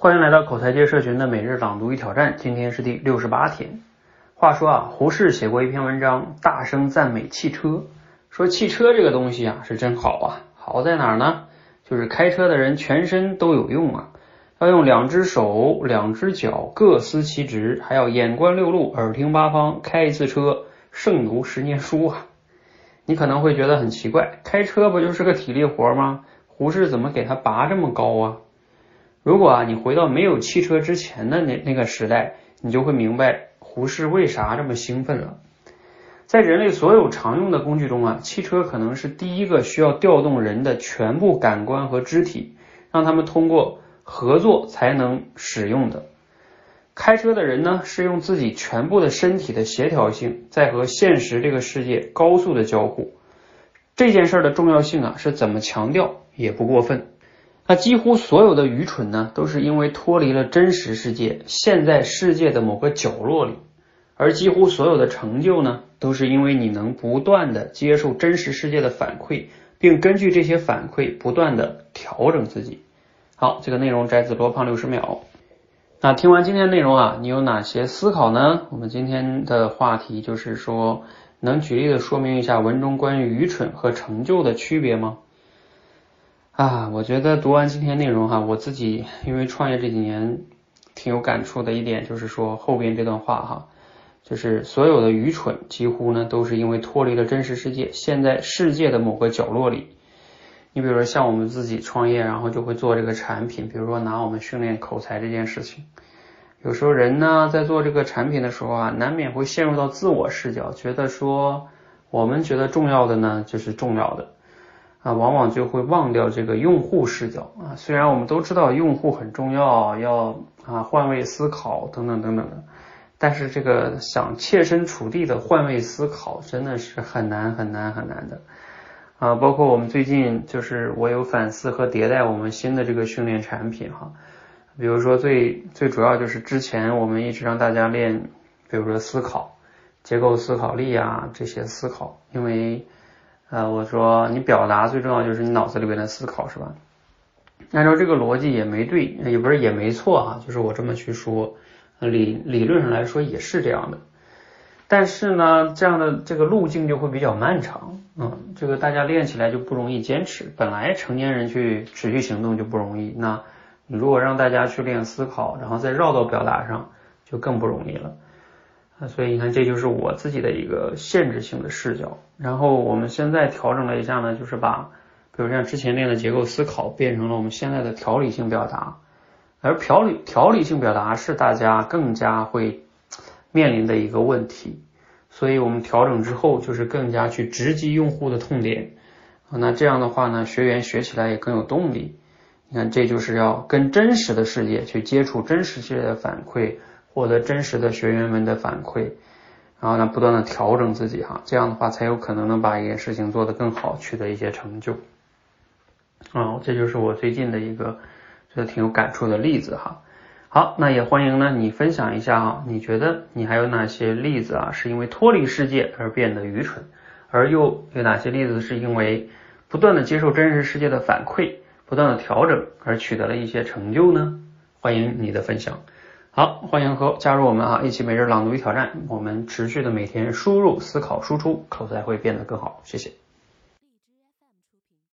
欢迎来到口才界社群的每日朗读与挑战，今天是第六十八天。话说啊，胡适写过一篇文章，大声赞美汽车，说汽车这个东西啊是真好啊，好在哪儿呢？就是开车的人全身都有用啊，要用两只手、两只脚各司其职，还要眼观六路、耳听八方，开一次车胜读十年书啊。你可能会觉得很奇怪，开车不就是个体力活吗？胡适怎么给他拔这么高啊？如果啊，你回到没有汽车之前的那那个时代，你就会明白胡适为啥这么兴奋了。在人类所有常用的工具中啊，汽车可能是第一个需要调动人的全部感官和肢体，让他们通过合作才能使用的。开车的人呢，是用自己全部的身体的协调性，在和现实这个世界高速的交互。这件事的重要性啊，是怎么强调也不过分。那几乎所有的愚蠢呢，都是因为脱离了真实世界，陷在世界的某个角落里；而几乎所有的成就呢，都是因为你能不断的接受真实世界的反馈，并根据这些反馈不断的调整自己。好，这个内容摘自罗胖六十秒。那听完今天内容啊，你有哪些思考呢？我们今天的话题就是说，能举例的说明一下文中关于愚蠢和成就的区别吗？啊，我觉得读完今天内容哈，我自己因为创业这几年挺有感触的一点就是说后边这段话哈，就是所有的愚蠢几乎呢都是因为脱离了真实世界，陷在世界的某个角落里。你比如说像我们自己创业，然后就会做这个产品，比如说拿我们训练口才这件事情，有时候人呢在做这个产品的时候啊，难免会陷入到自我视角，觉得说我们觉得重要的呢就是重要的。啊，往往就会忘掉这个用户视角啊。虽然我们都知道用户很重要，要啊换位思考等等等等的，但是这个想切身处地的换位思考真的是很难很难很难的啊。包括我们最近就是我有反思和迭代我们新的这个训练产品哈，比如说最最主要就是之前我们一直让大家练，比如说思考、结构思考力啊这些思考，因为。呃，我说你表达最重要就是你脑子里边的思考是吧？按照这个逻辑也没对，也不是也没错哈，就是我这么去说，理理论上来说也是这样的。但是呢，这样的这个路径就会比较漫长，嗯，这个大家练起来就不容易坚持。本来成年人去持续行动就不容易，那你如果让大家去练思考，然后再绕到表达上，就更不容易了。啊，所以你看，这就是我自己的一个限制性的视角。然后我们现在调整了一下呢，就是把，比如像之前练的结构思考，变成了我们现在的条理性表达。而条理条理性表达是大家更加会面临的一个问题，所以我们调整之后，就是更加去直击用户的痛点。那这样的话呢，学员学起来也更有动力。你看，这就是要跟真实的世界去接触，真实世界的反馈。获得真实的学员们的反馈，然后呢，不断的调整自己哈，这样的话才有可能能把一件事情做得更好，取得一些成就。啊，这就是我最近的一个觉得挺有感触的例子哈。好，那也欢迎呢你分享一下哈，你觉得你还有哪些例子啊，是因为脱离世界而变得愚蠢，而又有哪些例子是因为不断的接受真实世界的反馈，不断的调整而取得了一些成就呢？欢迎你的分享。好，欢迎和加入我们啊，一起每日朗读与挑战。我们持续的每天输入、思考、输出，口才会变得更好。谢谢。